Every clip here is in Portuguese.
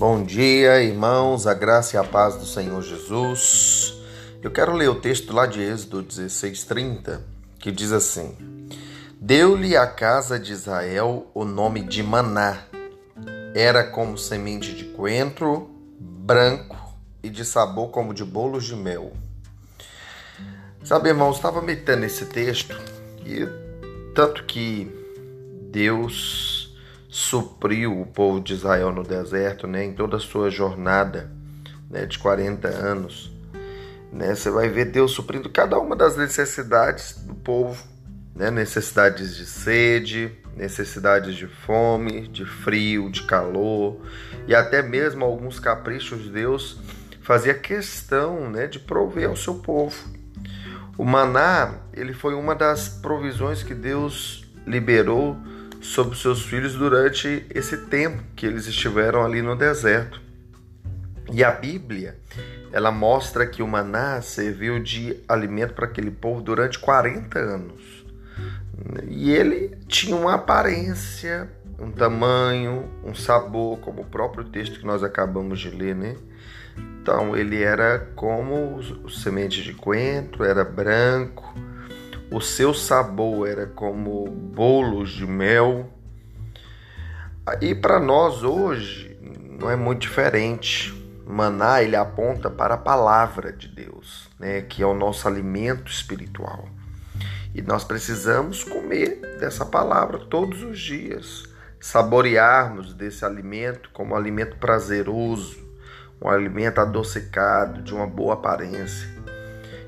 Bom dia, irmãos, a graça e a paz do Senhor Jesus. Eu quero ler o texto lá de Êxodo 16:30, que diz assim: Deu-lhe a casa de Israel o nome de Maná. Era como semente de coentro, branco e de sabor como de bolos de mel. Sabe, irmãos, estava meditando nesse texto e tanto que Deus supriu o povo de Israel no deserto, né, em toda a sua jornada né, de 40 anos. Né, você vai ver Deus suprindo cada uma das necessidades do povo, né, necessidades de sede, necessidades de fome, de frio, de calor e até mesmo alguns caprichos de Deus fazia questão né, de prover ao seu povo. O maná ele foi uma das provisões que Deus liberou sobre seus filhos durante esse tempo que eles estiveram ali no deserto. E a Bíblia, ela mostra que o maná serviu de alimento para aquele povo durante 40 anos. E ele tinha uma aparência, um tamanho, um sabor, como o próprio texto que nós acabamos de ler, né? Então, ele era como semente de coentro, era branco, o seu sabor era como bolos de mel. E para nós hoje não é muito diferente. Maná ele aponta para a palavra de Deus, né, que é o nosso alimento espiritual. E nós precisamos comer dessa palavra todos os dias, saborearmos desse alimento como um alimento prazeroso, um alimento adocicado, de uma boa aparência.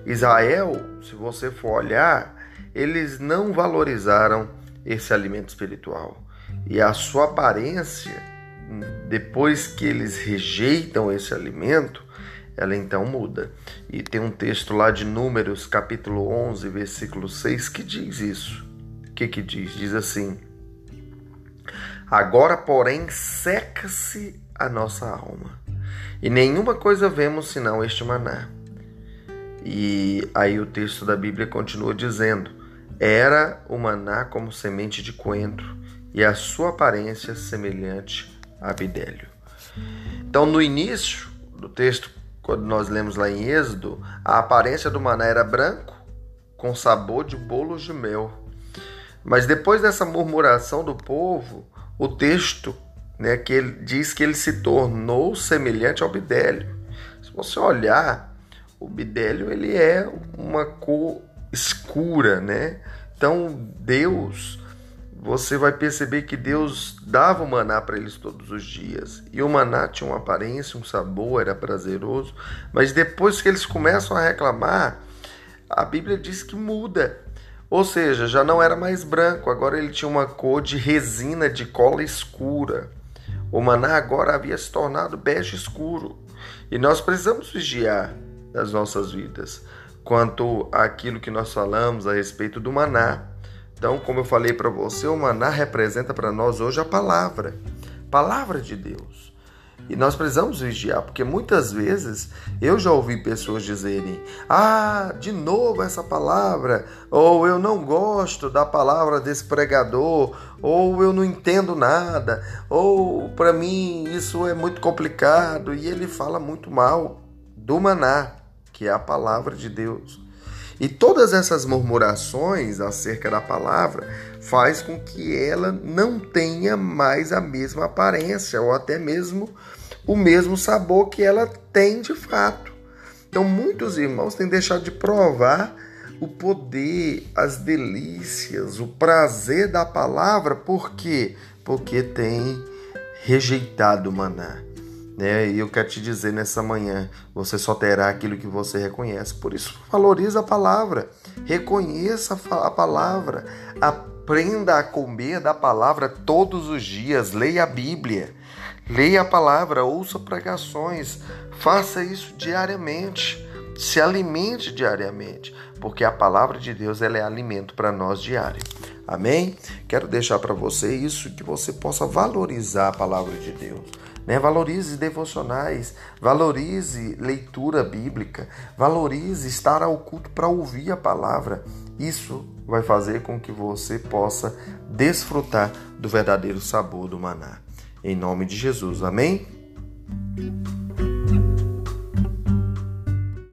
Israel, se você for olhar, eles não valorizaram esse alimento espiritual. E a sua aparência, depois que eles rejeitam esse alimento, ela então muda. E tem um texto lá de Números, capítulo 11, versículo 6, que diz isso. O que que diz? Diz assim: Agora, porém, seca-se a nossa alma, e nenhuma coisa vemos senão este maná e aí o texto da Bíblia continua dizendo: Era o maná como semente de coentro, e a sua aparência semelhante a bidélio. Então, no início do texto, quando nós lemos lá em Êxodo, a aparência do maná era branco, com sabor de bolos de mel. Mas depois dessa murmuração do povo, o texto né, que ele diz que ele se tornou semelhante ao bidélio. Se você olhar o bidélio ele é uma cor escura, né? Então Deus, você vai perceber que Deus dava o maná para eles todos os dias. E o maná tinha uma aparência, um sabor, era prazeroso. Mas depois que eles começam a reclamar, a Bíblia diz que muda. Ou seja, já não era mais branco, agora ele tinha uma cor de resina de cola escura. O maná agora havia se tornado bege escuro. E nós precisamos vigiar das nossas vidas, quanto àquilo que nós falamos a respeito do maná. Então, como eu falei para você, o maná representa para nós hoje a palavra, palavra de Deus. E nós precisamos vigiar, porque muitas vezes eu já ouvi pessoas dizerem: Ah, de novo essa palavra, ou eu não gosto da palavra desse pregador, ou eu não entendo nada, ou para mim isso é muito complicado, e ele fala muito mal do maná que é a palavra de Deus. E todas essas murmurações acerca da palavra faz com que ela não tenha mais a mesma aparência ou até mesmo o mesmo sabor que ela tem de fato. Então muitos irmãos têm deixado de provar o poder, as delícias, o prazer da palavra, por quê? Porque tem rejeitado o maná. Né? E eu quero te dizer nessa manhã, você só terá aquilo que você reconhece. Por isso, valorize a palavra, reconheça a palavra, aprenda a comer da palavra todos os dias, leia a Bíblia, leia a palavra, ouça pregações, faça isso diariamente. Se alimente diariamente, porque a palavra de Deus ela é alimento para nós diário. Amém? Quero deixar para você isso que você possa valorizar a palavra de Deus. Né? Valorize devocionais, valorize leitura bíblica, valorize estar ao culto para ouvir a palavra. Isso vai fazer com que você possa desfrutar do verdadeiro sabor do maná. Em nome de Jesus, amém?